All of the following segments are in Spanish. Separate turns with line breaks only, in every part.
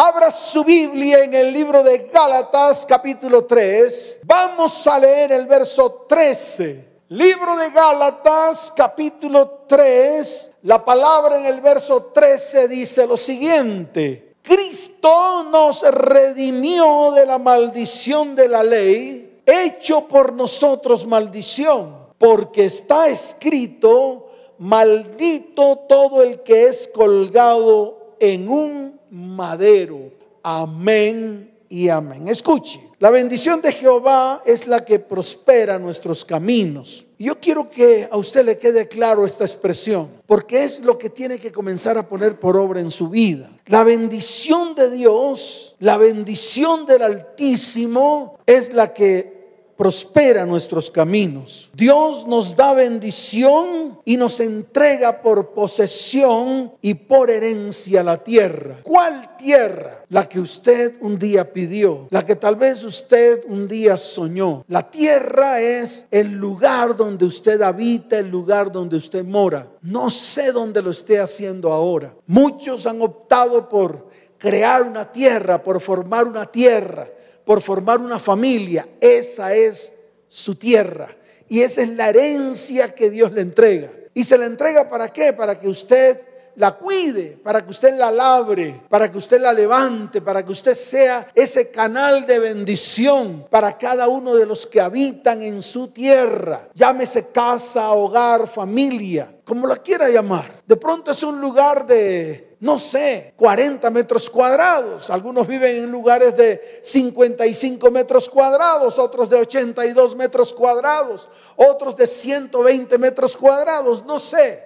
Abra su Biblia en el libro de Gálatas capítulo 3. Vamos a leer el verso 13. Libro de Gálatas capítulo 3. La palabra en el verso 13 dice lo siguiente. Cristo nos redimió de la maldición de la ley, hecho por nosotros maldición, porque está escrito, maldito todo el que es colgado en un madero. Amén y amén. Escuche, la bendición de Jehová es la que prospera nuestros caminos. Yo quiero que a usted le quede claro esta expresión, porque es lo que tiene que comenzar a poner por obra en su vida. La bendición de Dios, la bendición del Altísimo es la que prospera nuestros caminos. Dios nos da bendición y nos entrega por posesión y por herencia la tierra. ¿Cuál tierra? La que usted un día pidió, la que tal vez usted un día soñó. La tierra es el lugar donde usted habita, el lugar donde usted mora. No sé dónde lo esté haciendo ahora. Muchos han optado por crear una tierra, por formar una tierra por formar una familia. Esa es su tierra. Y esa es la herencia que Dios le entrega. ¿Y se la entrega para qué? Para que usted la cuide, para que usted la labre, para que usted la levante, para que usted sea ese canal de bendición para cada uno de los que habitan en su tierra. Llámese casa, hogar, familia, como la quiera llamar. De pronto es un lugar de no sé, 40 metros cuadrados. Algunos viven en lugares de 55 metros cuadrados, otros de 82 metros cuadrados, otros de 120 metros cuadrados, no sé.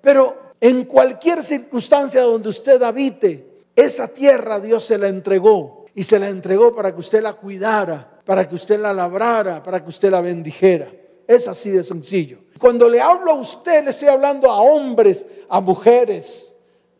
Pero en cualquier circunstancia donde usted habite, esa tierra Dios se la entregó y se la entregó para que usted la cuidara, para que usted la labrara, para que usted la bendijera. Es así de sencillo. Cuando le hablo a usted, le estoy hablando a hombres, a mujeres,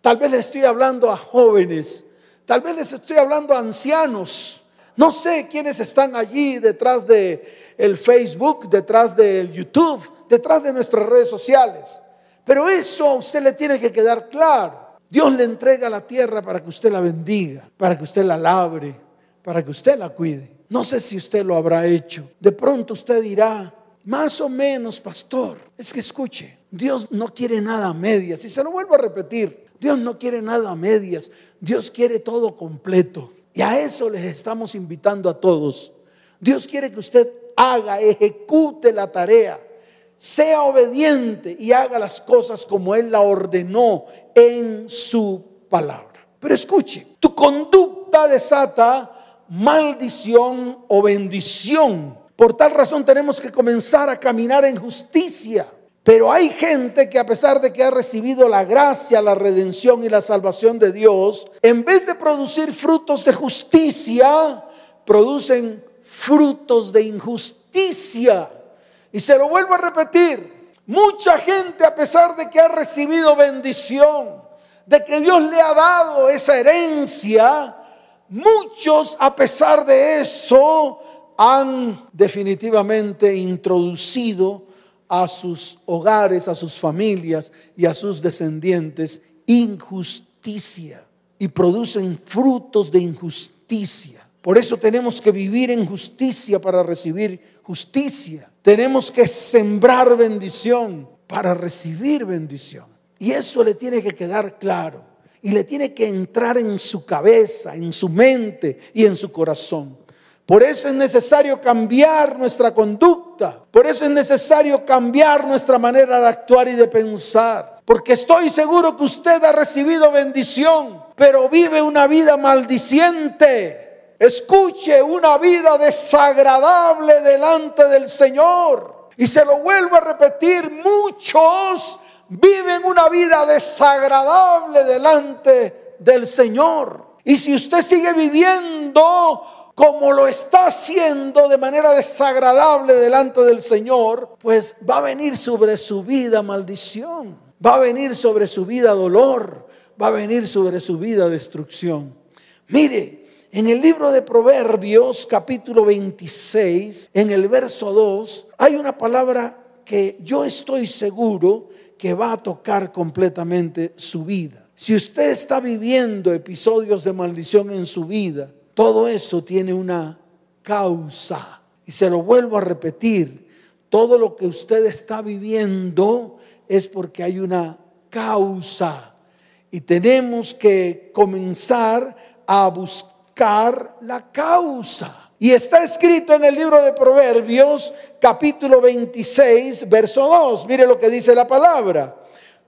Tal vez le estoy hablando a jóvenes, tal vez les estoy hablando a ancianos. No sé quiénes están allí detrás de el Facebook, detrás del YouTube, detrás de nuestras redes sociales. Pero eso a usted le tiene que quedar claro. Dios le entrega la tierra para que usted la bendiga, para que usted la labre, para que usted la cuide. No sé si usted lo habrá hecho. De pronto usted dirá, más o menos, pastor. Es que escuche, Dios no quiere nada a medias. Y se lo vuelvo a repetir, Dios no quiere nada a medias, Dios quiere todo completo. Y a eso les estamos invitando a todos. Dios quiere que usted haga, ejecute la tarea, sea obediente y haga las cosas como Él la ordenó en su palabra. Pero escuche, tu conducta desata maldición o bendición. Por tal razón tenemos que comenzar a caminar en justicia. Pero hay gente que a pesar de que ha recibido la gracia, la redención y la salvación de Dios, en vez de producir frutos de justicia, producen frutos de injusticia. Y se lo vuelvo a repetir, mucha gente a pesar de que ha recibido bendición, de que Dios le ha dado esa herencia, muchos a pesar de eso han definitivamente introducido a sus hogares, a sus familias y a sus descendientes injusticia y producen frutos de injusticia. Por eso tenemos que vivir en justicia para recibir justicia. Tenemos que sembrar bendición para recibir bendición. Y eso le tiene que quedar claro. Y le tiene que entrar en su cabeza, en su mente y en su corazón. Por eso es necesario cambiar nuestra conducta. Por eso es necesario cambiar nuestra manera de actuar y de pensar. Porque estoy seguro que usted ha recibido bendición, pero vive una vida maldiciente. Escuche una vida desagradable delante del Señor. Y se lo vuelvo a repetir, muchos viven una vida desagradable delante del Señor. Y si usted sigue viviendo como lo está haciendo de manera desagradable delante del Señor, pues va a venir sobre su vida maldición, va a venir sobre su vida dolor, va a venir sobre su vida destrucción. Mire, en el libro de Proverbios capítulo 26, en el verso 2, hay una palabra que yo estoy seguro que va a tocar completamente su vida. Si usted está viviendo episodios de maldición en su vida, todo eso tiene una causa. Y se lo vuelvo a repetir, todo lo que usted está viviendo es porque hay una causa. Y tenemos que comenzar a buscar la causa. Y está escrito en el libro de Proverbios capítulo 26, verso 2. Mire lo que dice la palabra.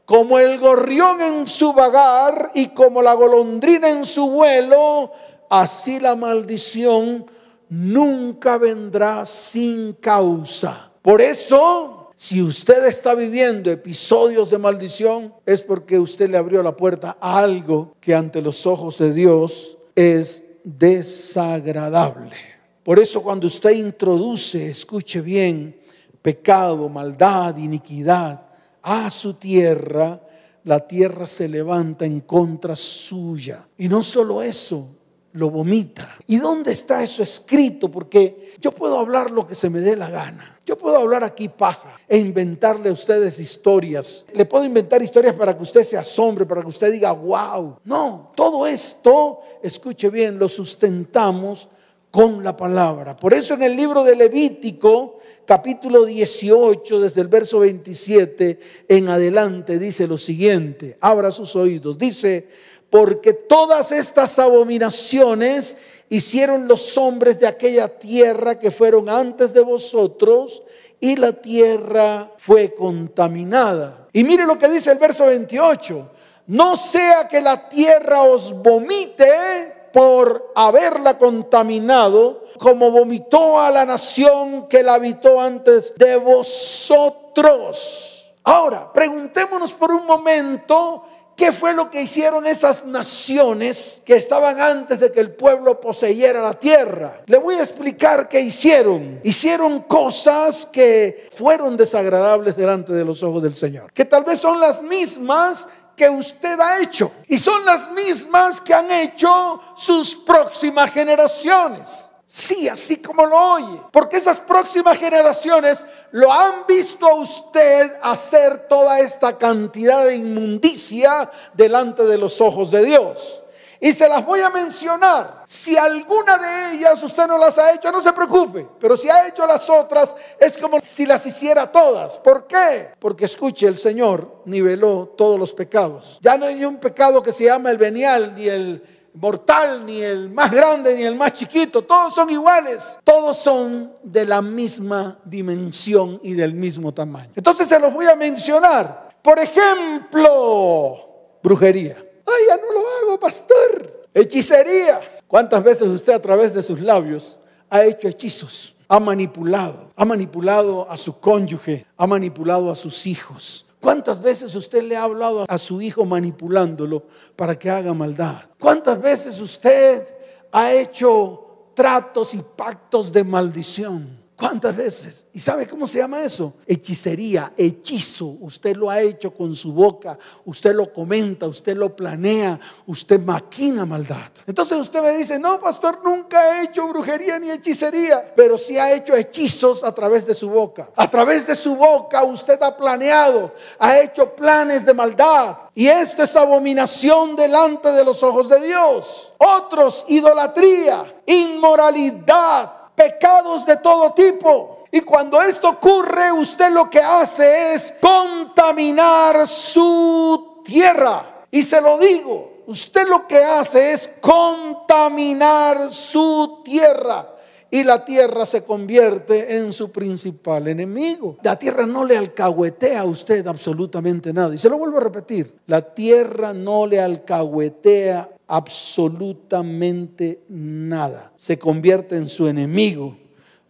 Como el gorrión en su vagar y como la golondrina en su vuelo, así la maldición nunca vendrá sin causa. Por eso, si usted está viviendo episodios de maldición, es porque usted le abrió la puerta a algo que ante los ojos de Dios es desagradable. Por eso cuando usted introduce, escuche bien, pecado, maldad, iniquidad a su tierra, la tierra se levanta en contra suya. Y no solo eso, lo vomita. ¿Y dónde está eso escrito? Porque yo puedo hablar lo que se me dé la gana. Yo puedo hablar aquí paja e inventarle a ustedes historias. Le puedo inventar historias para que usted se asombre, para que usted diga, wow. No, todo esto, escuche bien, lo sustentamos con la palabra. Por eso en el libro de Levítico, capítulo 18, desde el verso 27 en adelante, dice lo siguiente, abra sus oídos, dice, porque todas estas abominaciones hicieron los hombres de aquella tierra que fueron antes de vosotros, y la tierra fue contaminada. Y mire lo que dice el verso 28, no sea que la tierra os vomite por haberla contaminado, como vomitó a la nación que la habitó antes de vosotros. Ahora, preguntémonos por un momento ¿Qué fue lo que hicieron esas naciones que estaban antes de que el pueblo poseyera la tierra? Le voy a explicar qué hicieron. Hicieron cosas que fueron desagradables delante de los ojos del Señor. Que tal vez son las mismas que usted ha hecho. Y son las mismas que han hecho sus próximas generaciones. Sí, así como lo oye. Porque esas próximas generaciones lo han visto a usted hacer toda esta cantidad de inmundicia delante de los ojos de Dios. Y se las voy a mencionar. Si alguna de ellas usted no las ha hecho, no se preocupe. Pero si ha hecho las otras, es como si las hiciera todas. ¿Por qué? Porque escuche, el Señor niveló todos los pecados. Ya no hay un pecado que se llama el venial ni el mortal, ni el más grande, ni el más chiquito. Todos son iguales. Todos son de la misma dimensión y del mismo tamaño. Entonces se los voy a mencionar. Por ejemplo, brujería. Ay, ya no lo hago, pastor. Hechicería. ¿Cuántas veces usted a través de sus labios ha hecho hechizos? Ha manipulado. Ha manipulado a su cónyuge. Ha manipulado a sus hijos. ¿Cuántas veces usted le ha hablado a su hijo manipulándolo para que haga maldad? ¿Cuántas veces usted ha hecho tratos y pactos de maldición? ¿Cuántas veces? ¿Y sabe cómo se llama eso? Hechicería, hechizo. Usted lo ha hecho con su boca, usted lo comenta, usted lo planea, usted maquina maldad. Entonces usted me dice, no, pastor, nunca he hecho brujería ni hechicería, pero sí ha hecho hechizos a través de su boca. A través de su boca usted ha planeado, ha hecho planes de maldad. Y esto es abominación delante de los ojos de Dios. Otros, idolatría, inmoralidad pecados de todo tipo. Y cuando esto ocurre, usted lo que hace es contaminar su tierra. Y se lo digo, usted lo que hace es contaminar su tierra. Y la tierra se convierte en su principal enemigo. La tierra no le alcahuetea a usted absolutamente nada. Y se lo vuelvo a repetir, la tierra no le alcahuetea absolutamente nada. Se convierte en su enemigo,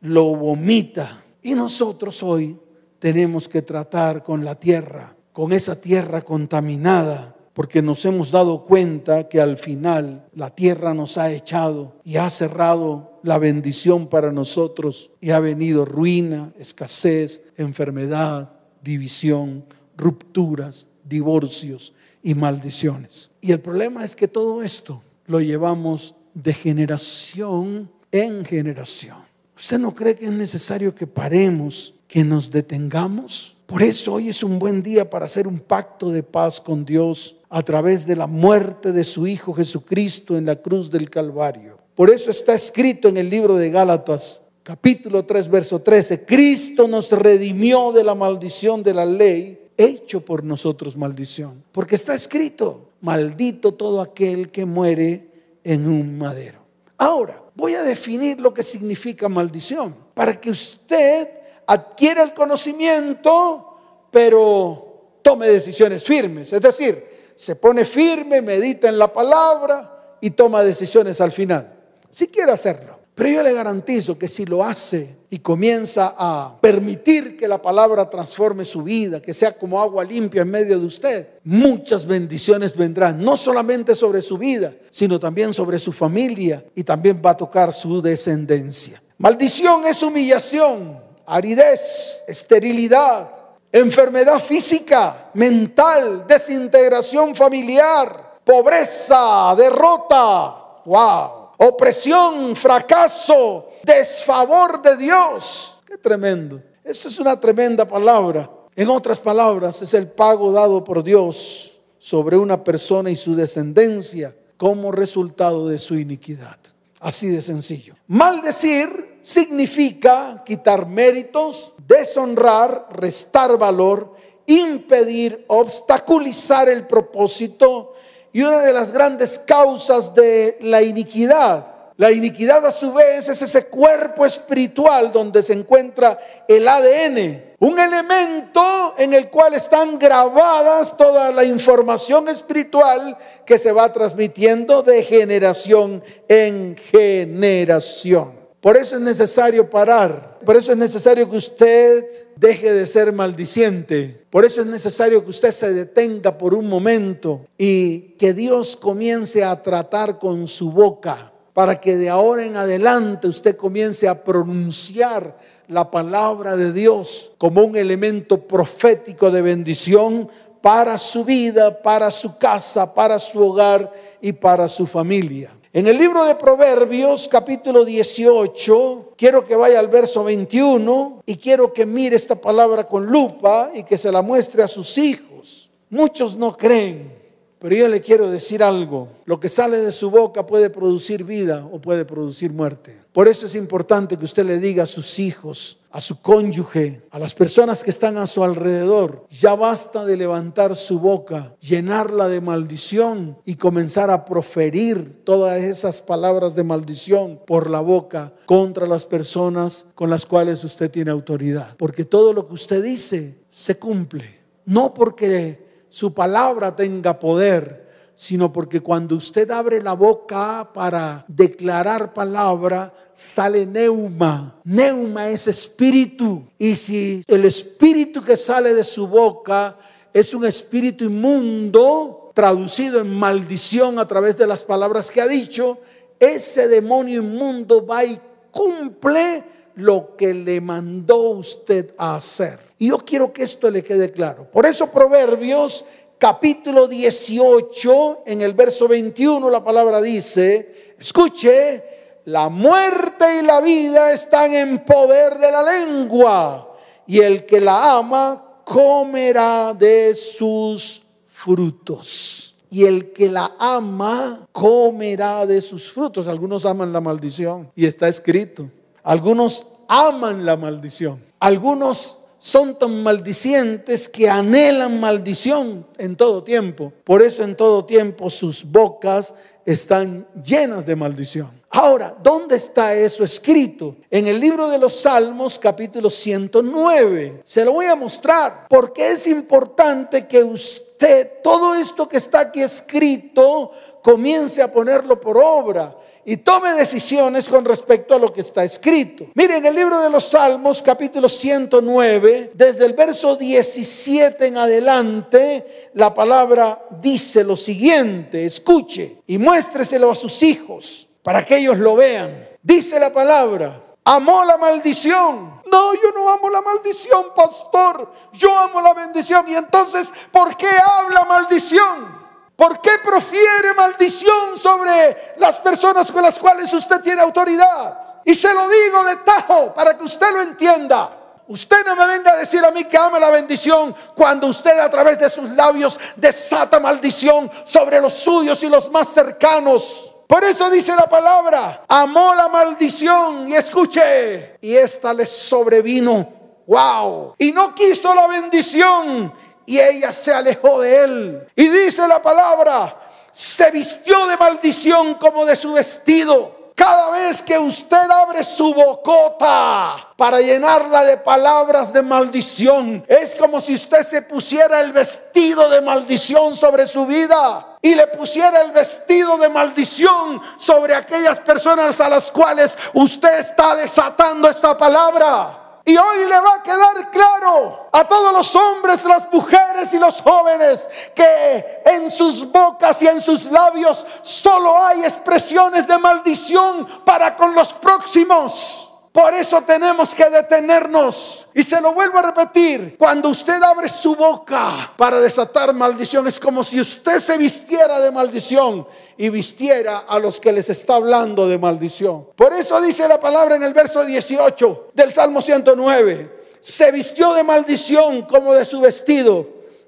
lo vomita. Y nosotros hoy tenemos que tratar con la tierra, con esa tierra contaminada, porque nos hemos dado cuenta que al final la tierra nos ha echado y ha cerrado la bendición para nosotros y ha venido ruina, escasez, enfermedad, división, rupturas, divorcios y maldiciones. Y el problema es que todo esto lo llevamos de generación en generación. ¿Usted no cree que es necesario que paremos, que nos detengamos? Por eso hoy es un buen día para hacer un pacto de paz con Dios a través de la muerte de su Hijo Jesucristo en la cruz del Calvario. Por eso está escrito en el libro de Gálatas, capítulo 3, verso 13, Cristo nos redimió de la maldición de la ley, hecho por nosotros maldición. Porque está escrito, maldito todo aquel que muere en un madero. Ahora, voy a definir lo que significa maldición, para que usted adquiera el conocimiento, pero tome decisiones firmes. Es decir, se pone firme, medita en la palabra y toma decisiones al final. Si quiere hacerlo. Pero yo le garantizo que si lo hace y comienza a permitir que la palabra transforme su vida, que sea como agua limpia en medio de usted, muchas bendiciones vendrán, no solamente sobre su vida, sino también sobre su familia y también va a tocar su descendencia. Maldición es humillación, aridez, esterilidad, enfermedad física, mental, desintegración familiar, pobreza, derrota. ¡Wow! Opresión, fracaso, desfavor de Dios. Qué tremendo. Eso es una tremenda palabra. En otras palabras, es el pago dado por Dios sobre una persona y su descendencia como resultado de su iniquidad. Así de sencillo. Maldecir significa quitar méritos, deshonrar, restar valor, impedir, obstaculizar el propósito, y una de las grandes causas de la iniquidad. La iniquidad a su vez es ese cuerpo espiritual donde se encuentra el ADN, un elemento en el cual están grabadas toda la información espiritual que se va transmitiendo de generación en generación. Por eso es necesario parar. Por eso es necesario que usted deje de ser maldiciente. Por eso es necesario que usted se detenga por un momento y que Dios comience a tratar con su boca para que de ahora en adelante usted comience a pronunciar la palabra de Dios como un elemento profético de bendición para su vida, para su casa, para su hogar y para su familia. En el libro de Proverbios, capítulo 18, quiero que vaya al verso 21 y quiero que mire esta palabra con lupa y que se la muestre a sus hijos. Muchos no creen, pero yo le quiero decir algo. Lo que sale de su boca puede producir vida o puede producir muerte. Por eso es importante que usted le diga a sus hijos, a su cónyuge, a las personas que están a su alrededor, ya basta de levantar su boca, llenarla de maldición y comenzar a proferir todas esas palabras de maldición por la boca contra las personas con las cuales usted tiene autoridad. Porque todo lo que usted dice se cumple. No porque su palabra tenga poder, sino porque cuando usted abre la boca para declarar palabra, sale neuma. Neuma es espíritu. Y si el espíritu que sale de su boca es un espíritu inmundo, traducido en maldición a través de las palabras que ha dicho, ese demonio inmundo va y cumple lo que le mandó usted a hacer. Y yo quiero que esto le quede claro. Por eso Proverbios capítulo 18, en el verso 21, la palabra dice, escuche, la muerte y la vida están en poder de la lengua, y el que la ama comerá de sus frutos. Y el que la ama comerá de sus frutos. Algunos aman la maldición y está escrito. Algunos aman la maldición. Algunos son tan maldicientes que anhelan maldición en todo tiempo. Por eso en todo tiempo sus bocas están llenas de maldición. Ahora, ¿dónde está eso escrito? En el libro de los Salmos, capítulo 109. Se lo voy a mostrar porque es importante que usted, todo esto que está aquí escrito, comience a ponerlo por obra y tome decisiones con respecto a lo que está escrito. Miren, el libro de los Salmos, capítulo 109, desde el verso 17 en adelante, la palabra dice lo siguiente, escuche y muéstreselo a sus hijos para que ellos lo vean. Dice la palabra, amó la maldición. No, yo no amo la maldición, pastor. Yo amo la bendición. Y entonces, ¿por qué habla maldición? ¿Por qué profiere maldición sobre las personas con las cuales usted tiene autoridad? Y se lo digo de tajo para que usted lo entienda. Usted no me venga a decir a mí que ama la bendición cuando usted a través de sus labios desata maldición sobre los suyos y los más cercanos. Por eso dice la palabra, amó la maldición y escuche, y esta le sobrevino. Wow. Y no quiso la bendición y ella se alejó de él. Y dice la palabra, se vistió de maldición como de su vestido cada vez que usted abre su bocota para llenarla de palabras de maldición, es como si usted se pusiera el vestido de maldición sobre su vida y le pusiera el vestido de maldición sobre aquellas personas a las cuales usted está desatando esta palabra. Y hoy le va a quedar claro a todos los hombres, las mujeres y los jóvenes que en sus bocas y en sus labios solo hay expresiones de maldición para con los próximos. Por eso tenemos que detenernos. Y se lo vuelvo a repetir, cuando usted abre su boca para desatar maldición, es como si usted se vistiera de maldición y vistiera a los que les está hablando de maldición. Por eso dice la palabra en el verso 18 del Salmo 109, se vistió de maldición como de su vestido.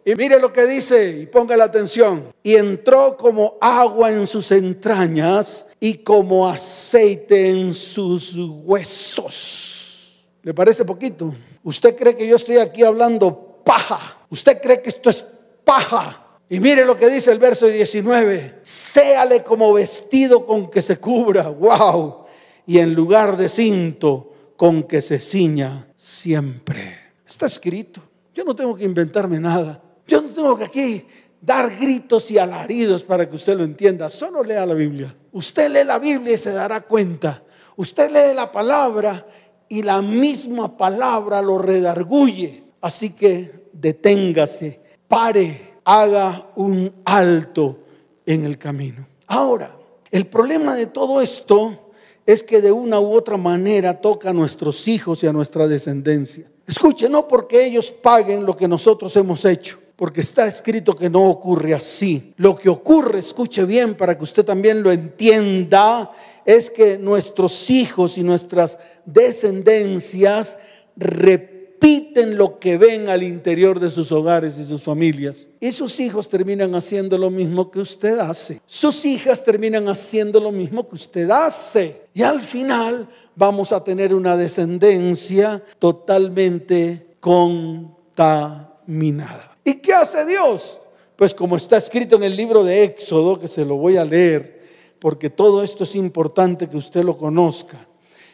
Y mire lo que dice y ponga la atención. Y entró como agua en sus entrañas y como aceite en sus huesos. ¿Le parece poquito? ¿Usted cree que yo estoy aquí hablando paja? ¿Usted cree que esto es paja? Y mire lo que dice el verso 19. Séale como vestido con que se cubra. Wow. Y en lugar de cinto con que se ciña siempre. Está escrito. Yo no tengo que inventarme nada. Yo no tengo que aquí dar gritos y alaridos para que usted lo entienda. Solo lea la Biblia. Usted lee la Biblia y se dará cuenta. Usted lee la palabra y la misma palabra lo redarguye. Así que deténgase, pare, haga un alto en el camino. Ahora, el problema de todo esto es que de una u otra manera toca a nuestros hijos y a nuestra descendencia. Escuche, no porque ellos paguen lo que nosotros hemos hecho, porque está escrito que no ocurre así. Lo que ocurre, escuche bien para que usted también lo entienda, es que nuestros hijos y nuestras descendencias repiten lo que ven al interior de sus hogares y sus familias. Y sus hijos terminan haciendo lo mismo que usted hace. Sus hijas terminan haciendo lo mismo que usted hace. Y al final vamos a tener una descendencia totalmente contaminada. ¿Y qué hace Dios? Pues como está escrito en el libro de Éxodo, que se lo voy a leer, porque todo esto es importante que usted lo conozca.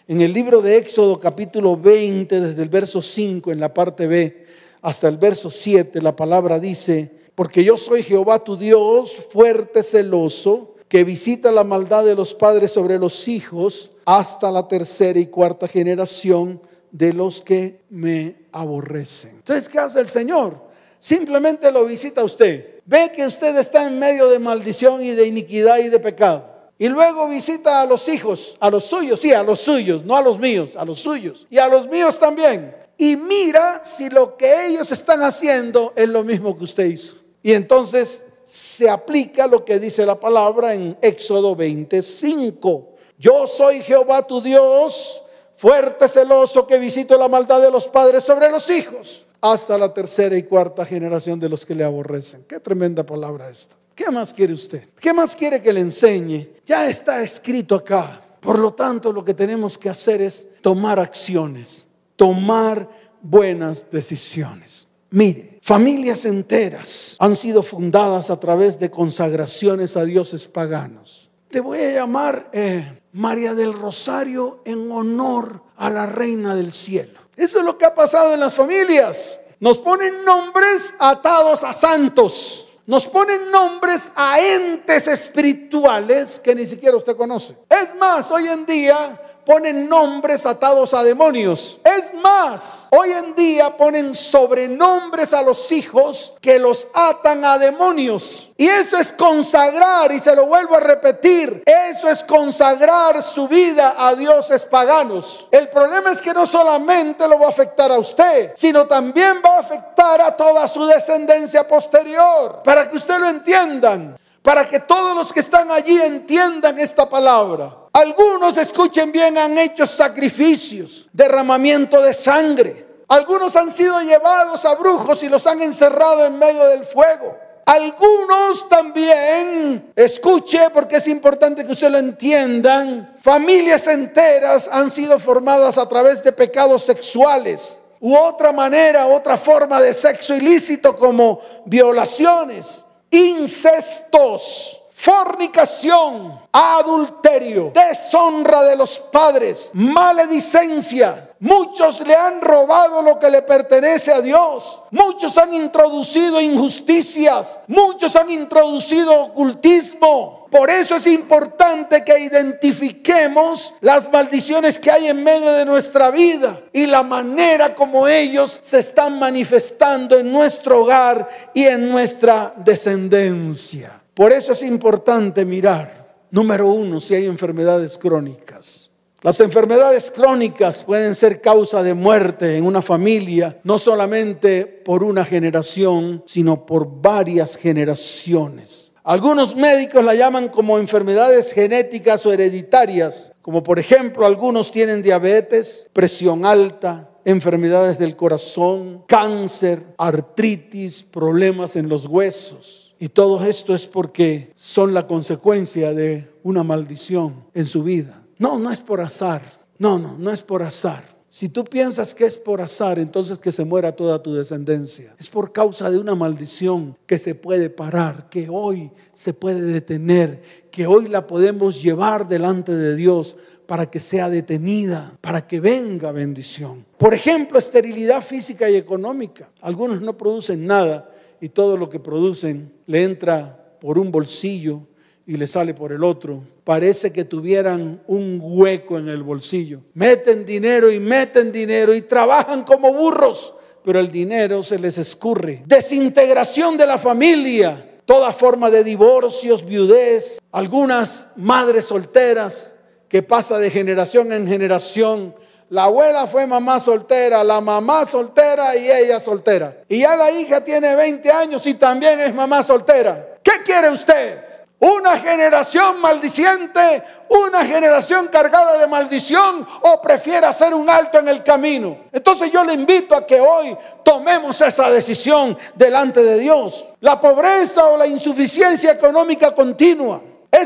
En el libro de Éxodo capítulo 20, desde el verso 5 en la parte B hasta el verso 7, la palabra dice, porque yo soy Jehová tu Dios, fuerte, celoso, que visita la maldad de los padres sobre los hijos hasta la tercera y cuarta generación de los que me aborrecen. Entonces, ¿qué hace el Señor? Simplemente lo visita usted. Ve que usted está en medio de maldición y de iniquidad y de pecado. Y luego visita a los hijos, a los suyos, sí, a los suyos, no a los míos, a los suyos. Y a los míos también. Y mira si lo que ellos están haciendo es lo mismo que usted hizo. Y entonces se aplica lo que dice la palabra en Éxodo 25. Yo soy Jehová tu Dios, fuerte, celoso, que visito la maldad de los padres sobre los hijos, hasta la tercera y cuarta generación de los que le aborrecen. Qué tremenda palabra esta. ¿Qué más quiere usted? ¿Qué más quiere que le enseñe? Ya está escrito acá. Por lo tanto, lo que tenemos que hacer es tomar acciones, tomar buenas decisiones. Mire, familias enteras han sido fundadas a través de consagraciones a dioses paganos. Te voy a llamar eh, María del Rosario en honor a la Reina del Cielo. Eso es lo que ha pasado en las familias. Nos ponen nombres atados a santos nos ponen nombres a entes espirituales que ni siquiera usted conoce. Es más, hoy en día ponen nombres atados a demonios. Es más, hoy en día ponen sobrenombres a los hijos que los atan a demonios. Y eso es consagrar, y se lo vuelvo a repetir, eso es consagrar su vida a dioses paganos. El problema es que no solamente lo va a afectar a usted, sino también va a afectar a toda su descendencia posterior. Para que usted lo entiendan, para que todos los que están allí entiendan esta palabra. Algunos, escuchen bien, han hecho sacrificios, derramamiento de sangre. Algunos han sido llevados a brujos y los han encerrado en medio del fuego. Algunos también, escuche porque es importante que usted lo entiendan, familias enteras han sido formadas a través de pecados sexuales u otra manera, otra forma de sexo ilícito como violaciones, incestos, fornicación, adulterio, deshonra de los padres, maledicencia. Muchos le han robado lo que le pertenece a Dios. Muchos han introducido injusticias. Muchos han introducido ocultismo. Por eso es importante que identifiquemos las maldiciones que hay en medio de nuestra vida y la manera como ellos se están manifestando en nuestro hogar y en nuestra descendencia. Por eso es importante mirar, número uno, si hay enfermedades crónicas. Las enfermedades crónicas pueden ser causa de muerte en una familia, no solamente por una generación, sino por varias generaciones. Algunos médicos la llaman como enfermedades genéticas o hereditarias, como por ejemplo algunos tienen diabetes, presión alta, enfermedades del corazón, cáncer, artritis, problemas en los huesos. Y todo esto es porque son la consecuencia de una maldición en su vida. No, no es por azar. No, no, no es por azar. Si tú piensas que es por azar, entonces que se muera toda tu descendencia. Es por causa de una maldición que se puede parar, que hoy se puede detener, que hoy la podemos llevar delante de Dios para que sea detenida, para que venga bendición. Por ejemplo, esterilidad física y económica. Algunos no producen nada y todo lo que producen le entra por un bolsillo y le sale por el otro. Parece que tuvieran un hueco en el bolsillo. Meten dinero y meten dinero y trabajan como burros, pero el dinero se les escurre. Desintegración de la familia, toda forma de divorcios, viudez, algunas madres solteras que pasa de generación en generación la abuela fue mamá soltera, la mamá soltera y ella soltera. Y ya la hija tiene 20 años y también es mamá soltera. ¿Qué quiere usted? ¿Una generación maldiciente? ¿Una generación cargada de maldición? ¿O prefiere hacer un alto en el camino? Entonces yo le invito a que hoy tomemos esa decisión delante de Dios. La pobreza o la insuficiencia económica continua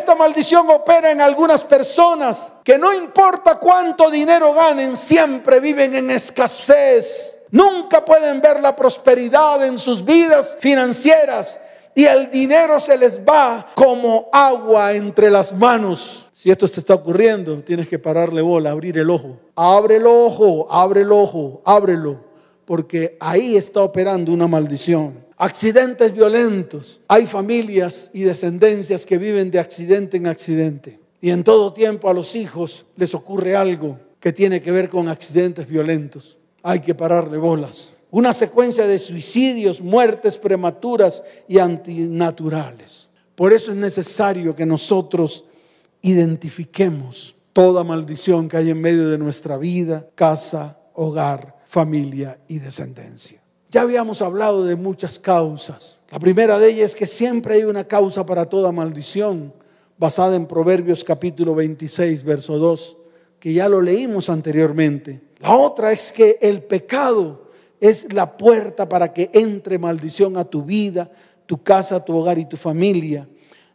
esta maldición opera en algunas personas que no importa cuánto dinero ganen, siempre viven en escasez. Nunca pueden ver la prosperidad en sus vidas financieras y el dinero se les va como agua entre las manos. Si esto te está ocurriendo, tienes que pararle bola, abrir el ojo. Abre el ojo, abre el ojo, ábrelo, porque ahí está operando una maldición accidentes violentos. Hay familias y descendencias que viven de accidente en accidente. Y en todo tiempo a los hijos les ocurre algo que tiene que ver con accidentes violentos. Hay que pararle bolas. Una secuencia de suicidios, muertes prematuras y antinaturales. Por eso es necesario que nosotros identifiquemos toda maldición que hay en medio de nuestra vida, casa, hogar, familia y descendencia. Ya habíamos hablado de muchas causas. La primera de ellas es que siempre hay una causa para toda maldición, basada en Proverbios capítulo 26, verso 2, que ya lo leímos anteriormente. La otra es que el pecado es la puerta para que entre maldición a tu vida, tu casa, tu hogar y tu familia.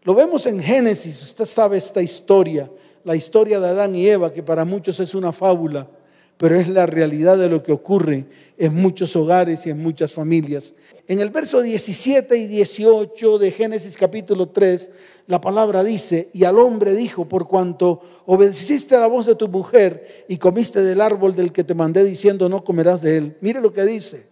Lo vemos en Génesis, usted sabe esta historia, la historia de Adán y Eva, que para muchos es una fábula pero es la realidad de lo que ocurre en muchos hogares y en muchas familias. En el verso 17 y 18 de Génesis capítulo 3, la palabra dice, y al hombre dijo, por cuanto obedeciste a la voz de tu mujer y comiste del árbol del que te mandé diciendo, no comerás de él. Mire lo que dice,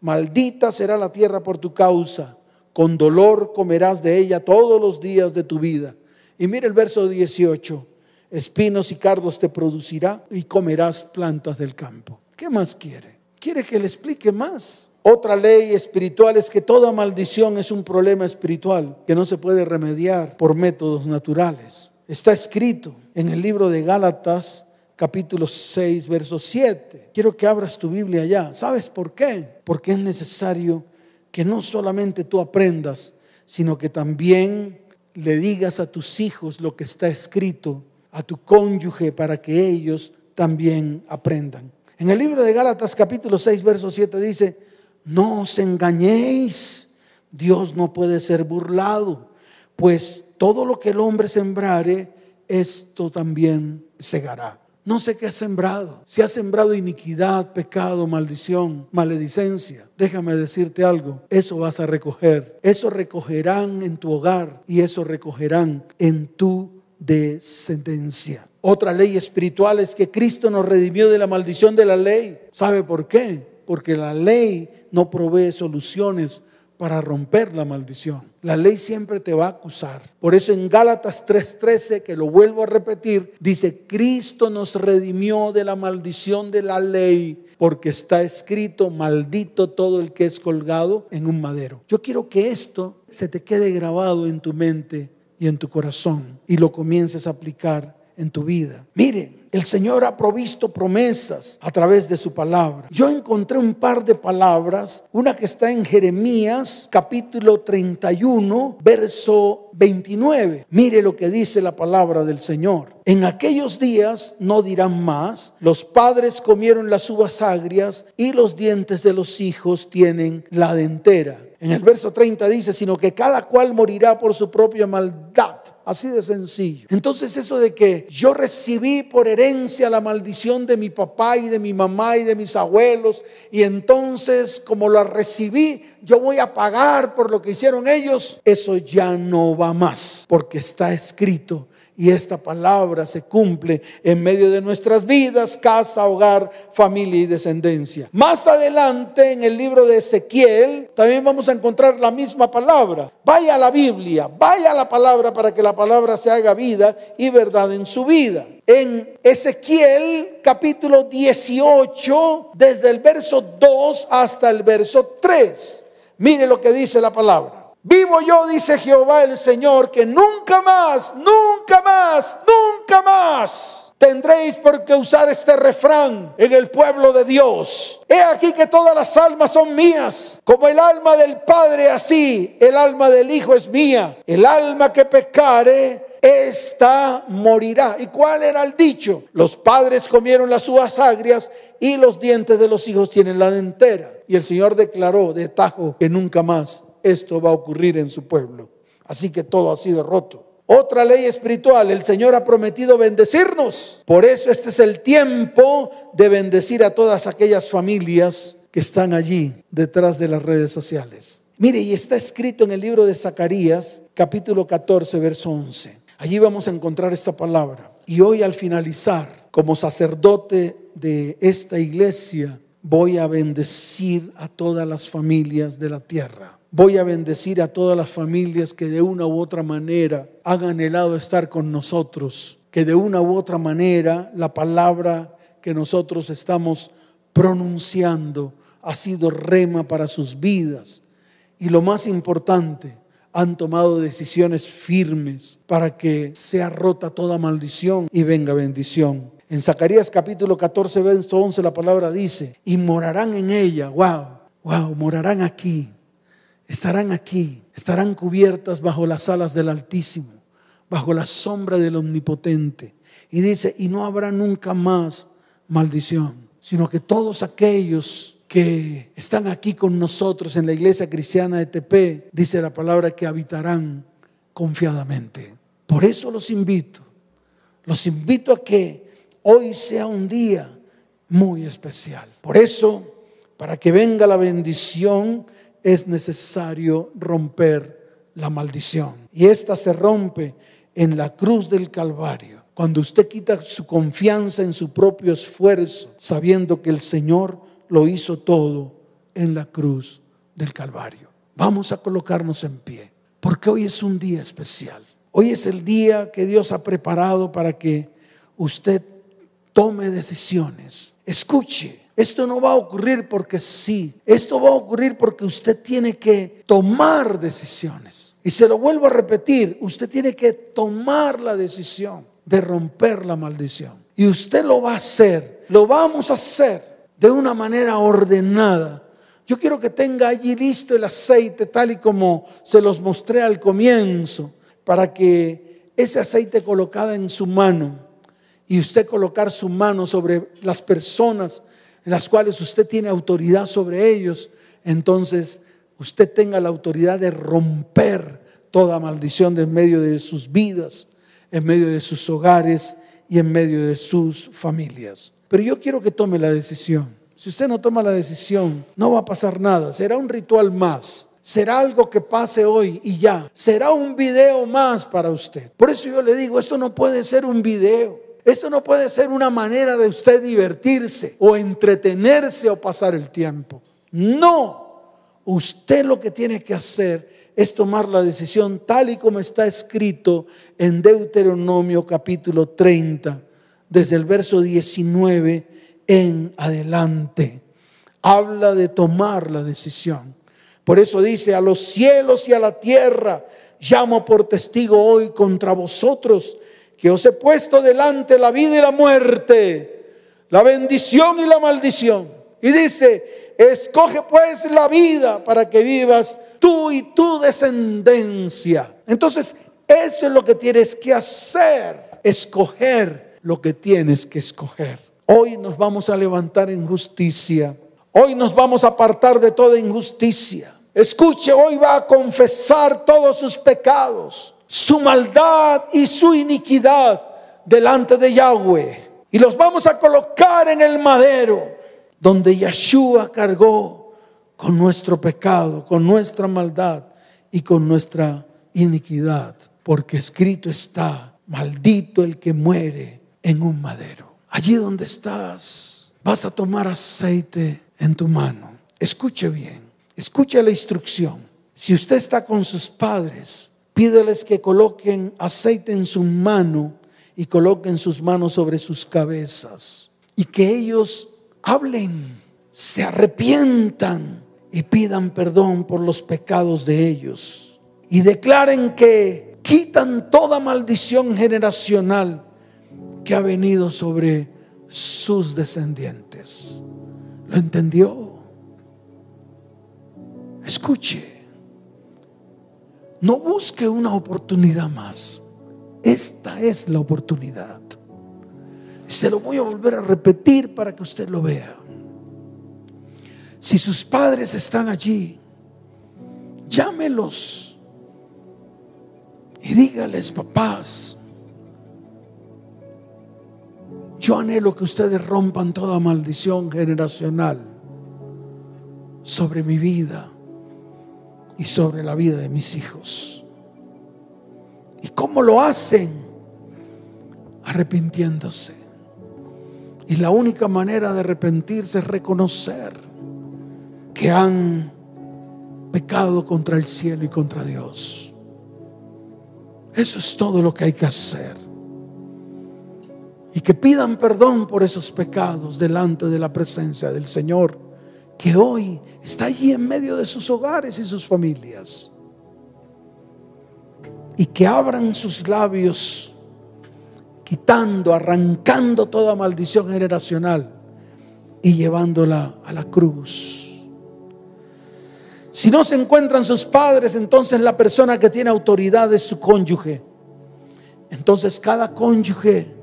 maldita será la tierra por tu causa, con dolor comerás de ella todos los días de tu vida. Y mire el verso 18 espinos y cardos te producirá y comerás plantas del campo. ¿Qué más quiere? Quiere que le explique más. Otra ley espiritual es que toda maldición es un problema espiritual que no se puede remediar por métodos naturales. Está escrito en el libro de Gálatas capítulo 6, verso 7. Quiero que abras tu Biblia ya. ¿Sabes por qué? Porque es necesario que no solamente tú aprendas, sino que también le digas a tus hijos lo que está escrito a tu cónyuge para que ellos también aprendan. En el libro de Gálatas capítulo 6, verso 7 dice, no os engañéis, Dios no puede ser burlado, pues todo lo que el hombre sembrare, esto también segará. No sé qué has sembrado. Si has sembrado iniquidad, pecado, maldición, maledicencia, déjame decirte algo. Eso vas a recoger. Eso recogerán en tu hogar y eso recogerán en tu descendencia. Otra ley espiritual es que Cristo nos redimió de la maldición de la ley. ¿Sabe por qué? Porque la ley no provee soluciones para romper la maldición. La ley siempre te va a acusar. Por eso en Gálatas 3:13, que lo vuelvo a repetir, dice, Cristo nos redimió de la maldición de la ley, porque está escrito, maldito todo el que es colgado en un madero. Yo quiero que esto se te quede grabado en tu mente y en tu corazón y lo comiences a aplicar en tu vida. Miren, el Señor ha provisto promesas a través de su palabra. Yo encontré un par de palabras, una que está en Jeremías capítulo 31, verso 29. Mire lo que dice la palabra del Señor. En aquellos días no dirán más, los padres comieron las uvas agrias y los dientes de los hijos tienen la dentera. En el verso 30 dice, sino que cada cual morirá por su propia maldad. Así de sencillo. Entonces eso de que yo recibí por herencia la maldición de mi papá y de mi mamá y de mis abuelos y entonces como la recibí, yo voy a pagar por lo que hicieron ellos, eso ya no va más, porque está escrito y esta palabra se cumple en medio de nuestras vidas, casa, hogar, familia y descendencia. Más adelante en el libro de Ezequiel también vamos a encontrar la misma palabra. Vaya a la Biblia, vaya a la palabra para que la palabra se haga vida y verdad en su vida. En Ezequiel capítulo 18, desde el verso 2 hasta el verso 3. Mire lo que dice la palabra. Vivo yo, dice Jehová el Señor, que nunca más, nunca más, nunca más tendréis por qué usar este refrán en el pueblo de Dios. He aquí que todas las almas son mías, como el alma del Padre, así el alma del Hijo es mía. El alma que pecare, esta morirá. ¿Y cuál era el dicho? Los padres comieron las uvas agrias y los dientes de los hijos tienen la dentera. Y el Señor declaró de tajo que nunca más esto va a ocurrir en su pueblo. Así que todo ha sido roto. Otra ley espiritual, el Señor ha prometido bendecirnos. Por eso este es el tiempo de bendecir a todas aquellas familias que están allí detrás de las redes sociales. Mire, y está escrito en el libro de Zacarías, capítulo 14, verso 11. Allí vamos a encontrar esta palabra. Y hoy al finalizar, como sacerdote de esta iglesia, voy a bendecir a todas las familias de la tierra. Voy a bendecir a todas las familias que de una u otra manera han anhelado estar con nosotros, que de una u otra manera la palabra que nosotros estamos pronunciando ha sido rema para sus vidas. Y lo más importante, han tomado decisiones firmes para que sea rota toda maldición y venga bendición. En Zacarías capítulo 14, verso 11 la palabra dice, y morarán en ella, wow, wow, morarán aquí estarán aquí, estarán cubiertas bajo las alas del Altísimo, bajo la sombra del Omnipotente. Y dice, y no habrá nunca más maldición, sino que todos aquellos que están aquí con nosotros en la iglesia cristiana de TP, dice la palabra que habitarán confiadamente. Por eso los invito, los invito a que hoy sea un día muy especial. Por eso, para que venga la bendición, es necesario romper la maldición. Y esta se rompe en la cruz del Calvario. Cuando usted quita su confianza en su propio esfuerzo, sabiendo que el Señor lo hizo todo en la cruz del Calvario. Vamos a colocarnos en pie, porque hoy es un día especial. Hoy es el día que Dios ha preparado para que usted tome decisiones. Escuche, esto no va a ocurrir porque sí. Esto va a ocurrir porque usted tiene que tomar decisiones. Y se lo vuelvo a repetir, usted tiene que tomar la decisión de romper la maldición. Y usted lo va a hacer. Lo vamos a hacer de una manera ordenada. Yo quiero que tenga allí listo el aceite tal y como se los mostré al comienzo, para que ese aceite colocado en su mano y usted colocar su mano sobre las personas en las cuales usted tiene autoridad sobre ellos, entonces usted tenga la autoridad de romper toda maldición en medio de sus vidas, en medio de sus hogares y en medio de sus familias. Pero yo quiero que tome la decisión. Si usted no toma la decisión, no va a pasar nada. Será un ritual más. Será algo que pase hoy y ya. Será un video más para usted. Por eso yo le digo, esto no puede ser un video. Esto no puede ser una manera de usted divertirse o entretenerse o pasar el tiempo. No. Usted lo que tiene que hacer es tomar la decisión tal y como está escrito en Deuteronomio capítulo 30, desde el verso 19 en adelante. Habla de tomar la decisión. Por eso dice, a los cielos y a la tierra llamo por testigo hoy contra vosotros, que os he puesto delante la vida y la muerte, la bendición y la maldición. Y dice, escoge pues la vida para que vivas tú y tu descendencia. Entonces, eso es lo que tienes que hacer, escoger lo que tienes que escoger. Hoy nos vamos a levantar en justicia. Hoy nos vamos a apartar de toda injusticia. Escuche, hoy va a confesar todos sus pecados, su maldad y su iniquidad delante de Yahweh. Y los vamos a colocar en el madero donde Yeshua cargó con nuestro pecado, con nuestra maldad y con nuestra iniquidad. Porque escrito está, maldito el que muere en un madero. Allí donde estás, vas a tomar aceite en tu mano. Escuche bien. Escuche la instrucción. Si usted está con sus padres, pídeles que coloquen aceite en su mano y coloquen sus manos sobre sus cabezas. Y que ellos hablen, se arrepientan y pidan perdón por los pecados de ellos. Y declaren que quitan toda maldición generacional que ha venido sobre sus descendientes. ¿Lo entendió? Escuche, no busque una oportunidad más. Esta es la oportunidad. Se lo voy a volver a repetir para que usted lo vea. Si sus padres están allí, llámelos y dígales, papás, yo anhelo que ustedes rompan toda maldición generacional sobre mi vida y sobre la vida de mis hijos. ¿Y cómo lo hacen? Arrepintiéndose. Y la única manera de arrepentirse es reconocer que han pecado contra el cielo y contra Dios. Eso es todo lo que hay que hacer. Y que pidan perdón por esos pecados delante de la presencia del Señor que hoy está allí en medio de sus hogares y sus familias. Y que abran sus labios, quitando, arrancando toda maldición generacional y llevándola a la cruz. Si no se encuentran sus padres, entonces la persona que tiene autoridad es su cónyuge. Entonces cada cónyuge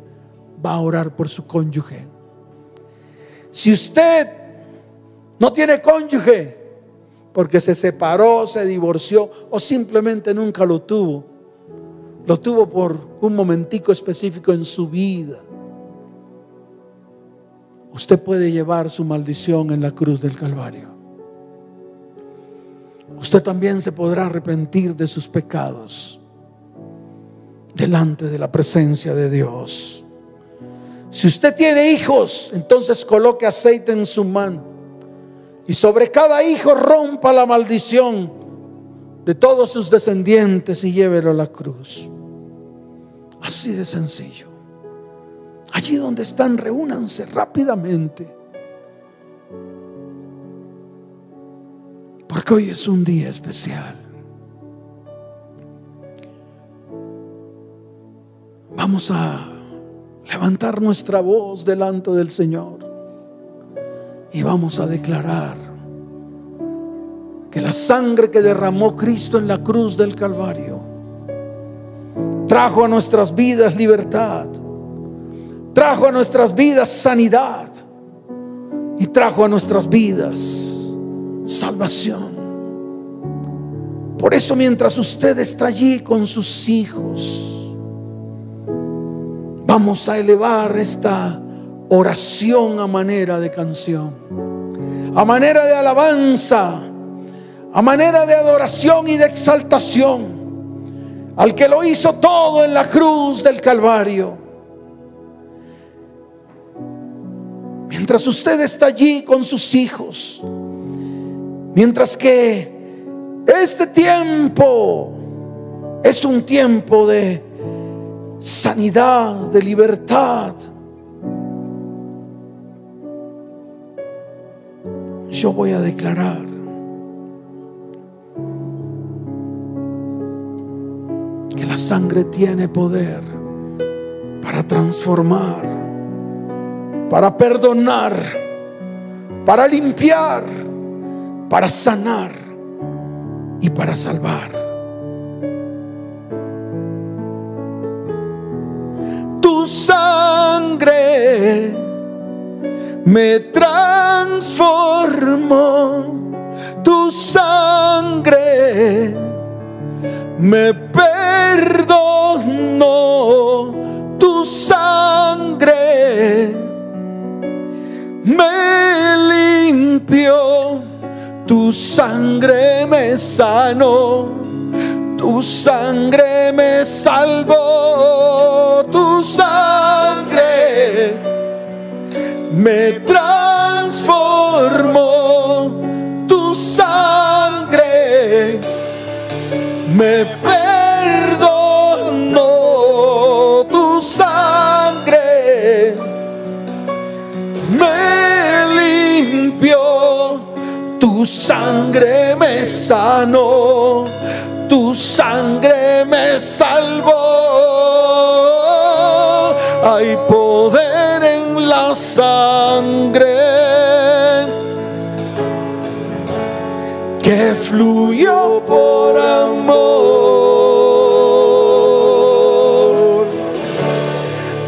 va a orar por su cónyuge. Si usted no tiene cónyuge porque se separó, se divorció o simplemente nunca lo tuvo. Lo tuvo por un momentico específico en su vida. Usted puede llevar su maldición en la cruz del Calvario. Usted también se podrá arrepentir de sus pecados delante de la presencia de Dios. Si usted tiene hijos, entonces coloque aceite en su mano y sobre cada hijo rompa la maldición de todos sus descendientes y llévelo a la cruz. Así de sencillo. Allí donde están, reúnanse rápidamente. Porque hoy es un día especial. Vamos a levantar nuestra voz delante del Señor y vamos a declarar que la sangre que derramó Cristo en la cruz del Calvario trajo a nuestras vidas libertad, trajo a nuestras vidas sanidad y trajo a nuestras vidas salvación. Por eso mientras usted está allí con sus hijos, vamos a elevar esta oración a manera de canción, a manera de alabanza, a manera de adoración y de exaltación al que lo hizo todo en la cruz del Calvario. Mientras usted está allí con sus hijos, mientras que este tiempo es un tiempo de sanidad, de libertad, yo voy a declarar que la sangre tiene poder para transformar, para perdonar, para limpiar, para sanar y para salvar. Tu sangre me transformó, tu sangre me perdonó tu sangre, me limpió, tu sangre me sanó, tu sangre me salvó, tu sangre me transformó, tu sangre. Me perdonó tu sangre, me limpió, tu sangre me sanó, tu sangre me salvó. Hay poder en la sangre fluyó por amor.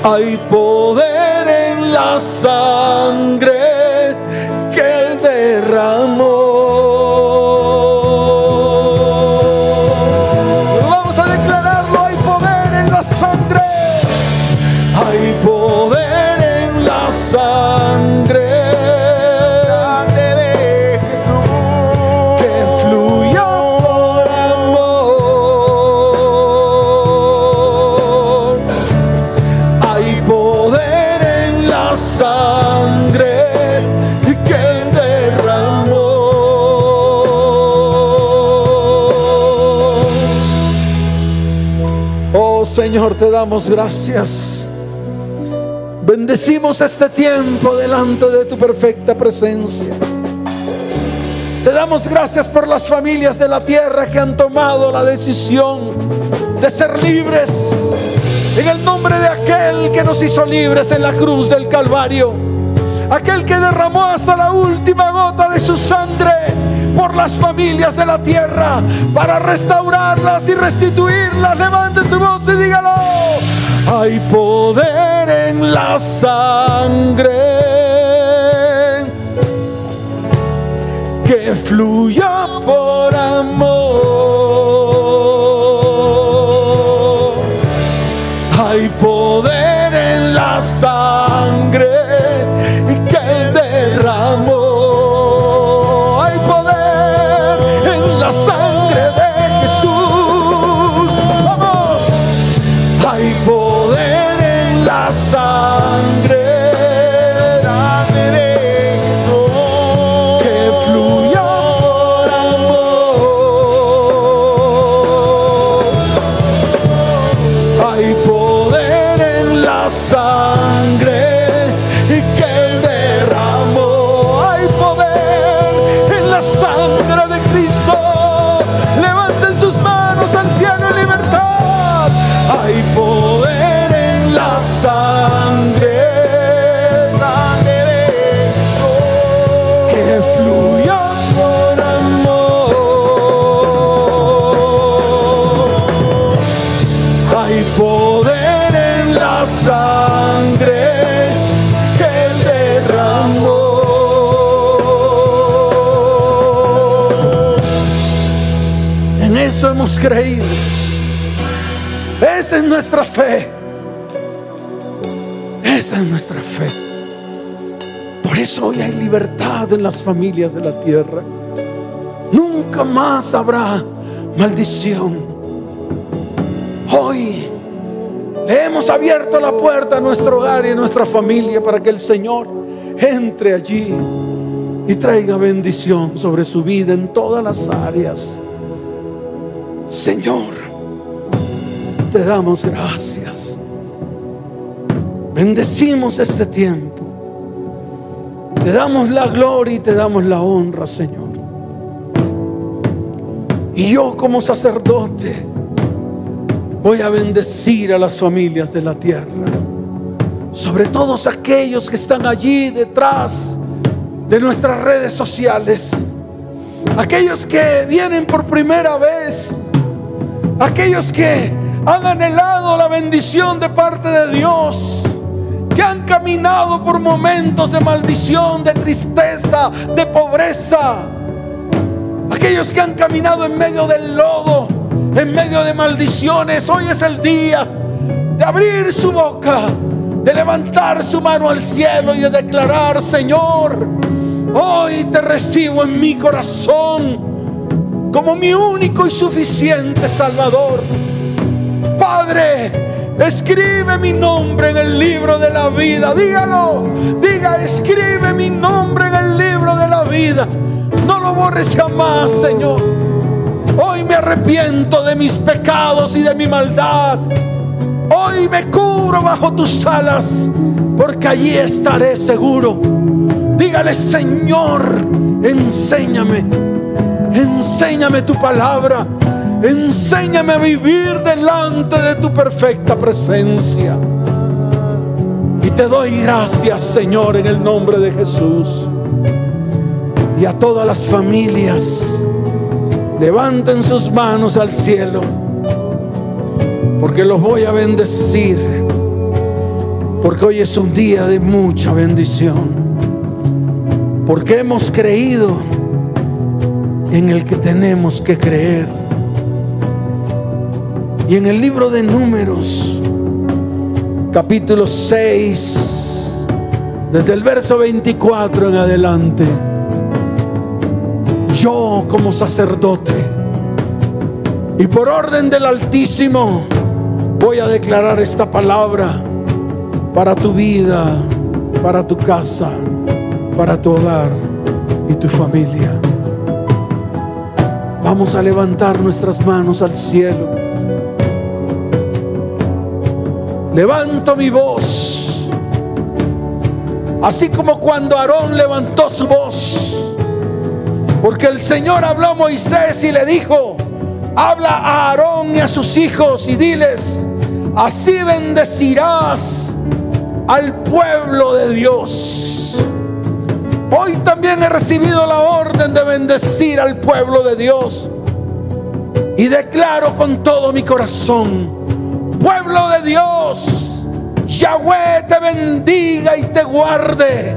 Hay poder en la sangre sangre que derramó. Oh Señor, te damos gracias. Bendecimos este tiempo delante de tu perfecta presencia. Te damos gracias por las familias de la tierra que han tomado la decisión de ser libres. En el nombre de aquel que nos hizo libres en la cruz del Calvario. Aquel que derramó hasta la última gota de su sangre por las familias de la tierra para restaurarlas y restituirlas. Levante su voz y dígalo. Hay poder en la sangre que fluya por amor. Sangre que derramó. Hemos. Esa es nuestra fe. Esa es nuestra fe. Por eso hoy hay libertad en las familias de la tierra. Nunca más habrá maldición. Hoy le hemos abierto la puerta a nuestro hogar y a nuestra familia para que el Señor entre allí y traiga bendición sobre su vida en todas las áreas. Señor, te damos gracias. Bendecimos este tiempo. Te damos la gloria y te damos la honra, Señor. Y yo como sacerdote voy a bendecir a las familias de la tierra. Sobre todos aquellos que están allí detrás de nuestras redes sociales. Aquellos que vienen por primera vez. Aquellos que han anhelado la bendición de parte de Dios. Que han caminado por momentos de maldición, de tristeza, de pobreza. Aquellos que han caminado en medio del lodo, en medio de maldiciones. Hoy es el día de abrir su boca, de levantar su mano al cielo y de declarar, Señor, Hoy te recibo en mi corazón como mi único y suficiente Salvador. Padre, escribe mi nombre en el libro de la vida. Dígalo, diga, escribe mi nombre en el libro de la vida. No lo borres jamás, Señor. Hoy me arrepiento de mis pecados y de mi maldad. Hoy me cubro bajo tus alas, porque allí estaré seguro Dígale, Señor, enséñame, enséñame tu palabra, enséñame a vivir delante de tu perfecta presencia. Y te doy gracias, Señor, en el nombre de Jesús. Y a todas las familias, levanten sus manos al cielo, porque los voy a bendecir, porque hoy es un día de mucha bendición porque hemos creído en el que tenemos que creer. Y en el libro de números, capítulo 6, desde el verso 24 en adelante, yo como sacerdote y por orden del Altísimo voy a declarar esta palabra para tu vida, para tu casa para tu hogar y tu familia. Vamos a levantar nuestras manos al cielo. Levanto mi voz, así como cuando Aarón levantó su voz, porque el Señor habló a Moisés y le dijo, habla a Aarón y a sus hijos y diles, así bendecirás al pueblo de Dios. Hoy también he recibido la orden de bendecir al pueblo de Dios. Y declaro con todo mi corazón, pueblo de Dios, Yahweh te bendiga y te guarde.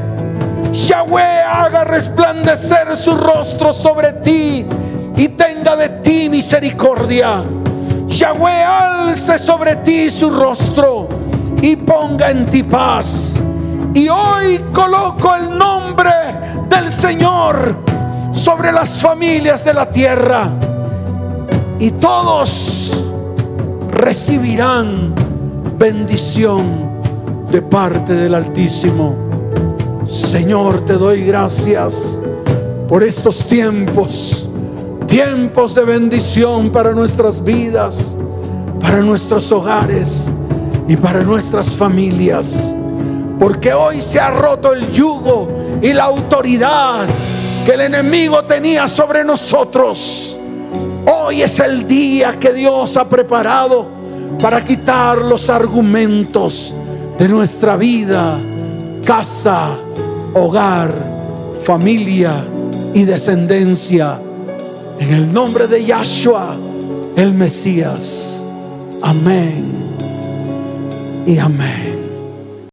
Yahweh haga resplandecer su rostro sobre ti y tenga de ti misericordia. Yahweh alce sobre ti su rostro y ponga en ti paz. Y hoy coloco el nombre del Señor sobre las familias de la tierra. Y todos recibirán bendición de parte del Altísimo. Señor, te doy gracias por estos tiempos, tiempos de bendición para nuestras vidas, para nuestros hogares y para nuestras familias. Porque hoy se ha roto el yugo y la autoridad que el enemigo tenía sobre nosotros. Hoy es el día que Dios ha preparado para quitar los argumentos de nuestra vida, casa, hogar, familia y descendencia. En el nombre de Yahshua, el Mesías. Amén y amén.